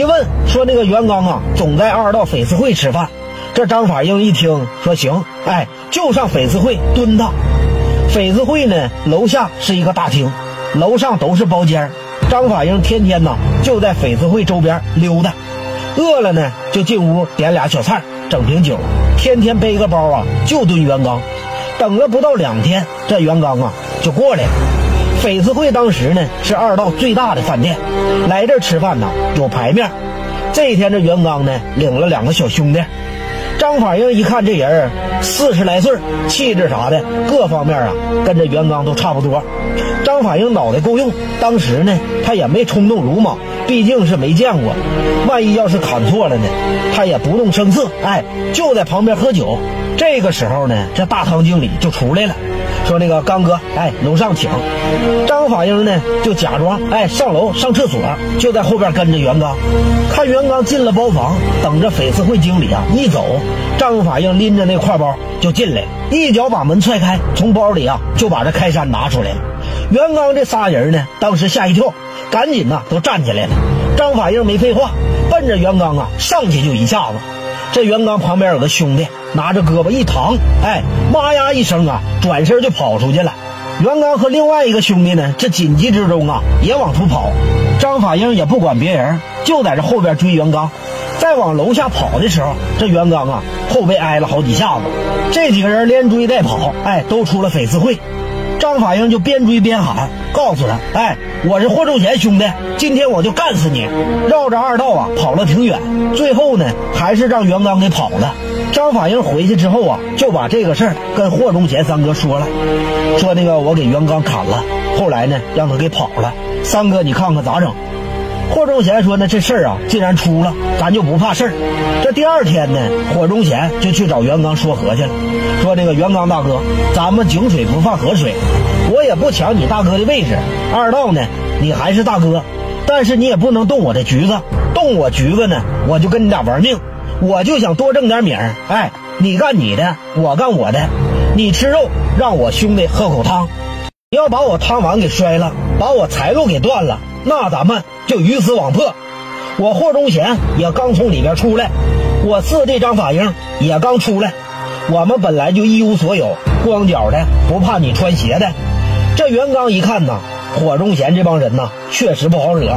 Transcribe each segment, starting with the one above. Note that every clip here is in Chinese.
一问说那个袁刚啊，总在二道翡翠会吃饭。这张法英一听说行，哎，就上翡翠会蹲他。翡翠会呢，楼下是一个大厅，楼上都是包间。张法英天天呢就在翡翠会周边溜达，饿了呢就进屋点俩小菜，整瓶酒，天天背个包啊就蹲袁刚。等了不到两天，这袁刚啊就过来了。翡翠会当时呢是二道最大的饭店，来这儿吃饭呢有排面。这一天这袁刚呢领了两个小兄弟。张法英一看这人四十来岁，气质啥的各方面啊，跟这袁刚都差不多。张法英脑袋够用，当时呢他也没冲动鲁莽，毕竟是没见过，万一要是砍错了呢，他也不动声色，哎，就在旁边喝酒。这个时候呢，这大堂经理就出来了，说那个刚哥，哎，楼上请。张法英呢就假装哎上楼上厕所，就在后边跟着袁刚。看袁刚进了包房，等着翡翠会经理啊一走，张法英拎着那挎包就进来，一脚把门踹开，从包里啊就把这开山拿出来了。袁刚这仨人呢，当时吓一跳，赶紧呐都站起来了。张法英没废话，奔着袁刚啊上去就一下子。这袁刚旁边有个兄弟，拿着胳膊一躺，哎，妈呀一声啊，转身就跑出去了。袁刚和另外一个兄弟呢，这紧急之中啊，也往出跑。张法英也不管别人，就在这后边追袁刚。在往楼下跑的时候，这袁刚啊后背挨了好几下子。这几个人连追带跑，哎，都出了翡翠会。张法英就边追边喊，告诉他：“哎，我是霍仲贤兄弟，今天我就干死你！”绕着二道啊跑了挺远，最后呢还是让袁刚给跑了。张法英回去之后啊，就把这个事儿跟霍仲贤三哥说了，说那个我给袁刚砍了，后来呢让他给跑了。三哥你看看咋整？霍忠贤说呢，这事儿啊既然出了，咱就不怕事儿。这第二天呢，霍忠贤就去找袁刚说和去了，说这个袁刚大哥，咱们井水不犯河水，我也不抢你大哥的位置。二道呢，你还是大哥，但是你也不能动我的橘子，动我橘子呢，我就跟你俩玩命。我就想多挣点米儿，哎，你干你的，我干我的，你吃肉，让我兄弟喝口汤。要把我汤碗给摔了，把我财路给断了，那咱们就鱼死网破。我霍忠贤也刚从里边出来，我四弟张法英也刚出来，我们本来就一无所有，光脚的不怕你穿鞋的。这袁刚一看呐，霍忠贤这帮人呐，确实不好惹。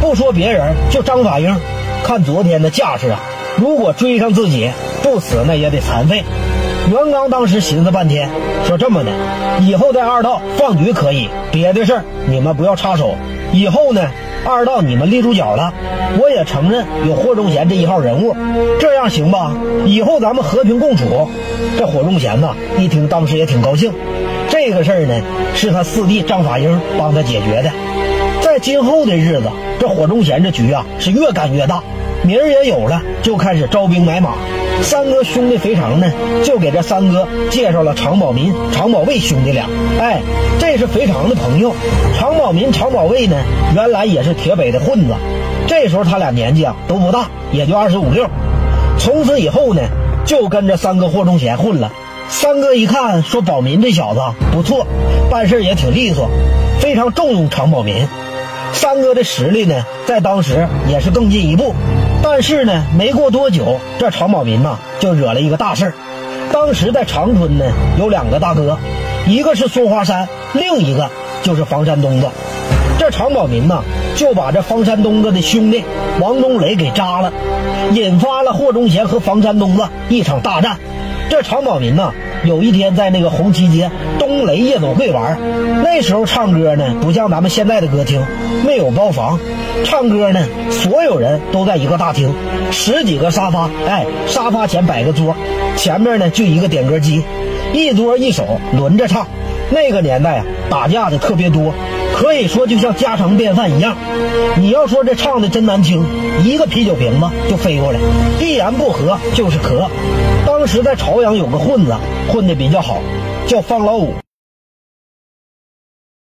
不说别人，就张法英，看昨天的架势啊，如果追上自己，不死那也得残废。袁刚当时寻思半天，说这么的，以后在二道放局可以，别的事儿你们不要插手。以后呢，二道你们立住脚了，我也承认有霍忠贤这一号人物，这样行吧？以后咱们和平共处。这霍忠贤呐，一听当时也挺高兴。这个事儿呢，是他四弟张法英帮他解决的。在今后的日子，这霍忠贤这局啊是越干越大，名儿也有了，就开始招兵买马。三哥兄弟肥肠呢，就给这三哥介绍了常宝民、常宝卫兄弟俩。哎，这是肥肠的朋友。常宝民、常宝卫呢，原来也是铁北的混子。这时候他俩年纪啊都不大，也就二十五六。从此以后呢，就跟着三哥霍忠贤混了。三哥一看，说宝民这小子不错，办事也挺利索，非常重用常宝民。三哥的实力呢，在当时也是更进一步。但是呢，没过多久，这常宝民呐就惹了一个大事儿。当时在长春呢，有两个大哥，一个是松花山，另一个就是房山东子。这常宝民呐就把这房山东子的兄弟王东雷给扎了，引发了霍忠贤和房山东子一场大战。这常宝民呐有一天在那个红旗街东雷夜总会玩，那时候唱歌呢不像咱们现在的歌厅，没有包房。唱歌呢，所有人都在一个大厅，十几个沙发，哎，沙发前摆个桌，前面呢就一个点歌机，一桌一首轮着唱。那个年代啊，打架的特别多，可以说就像家常便饭一样。你要说这唱的真难听，一个啤酒瓶子就飞过来，一言不合就是咳。当时在朝阳有个混子混的比较好，叫方老五。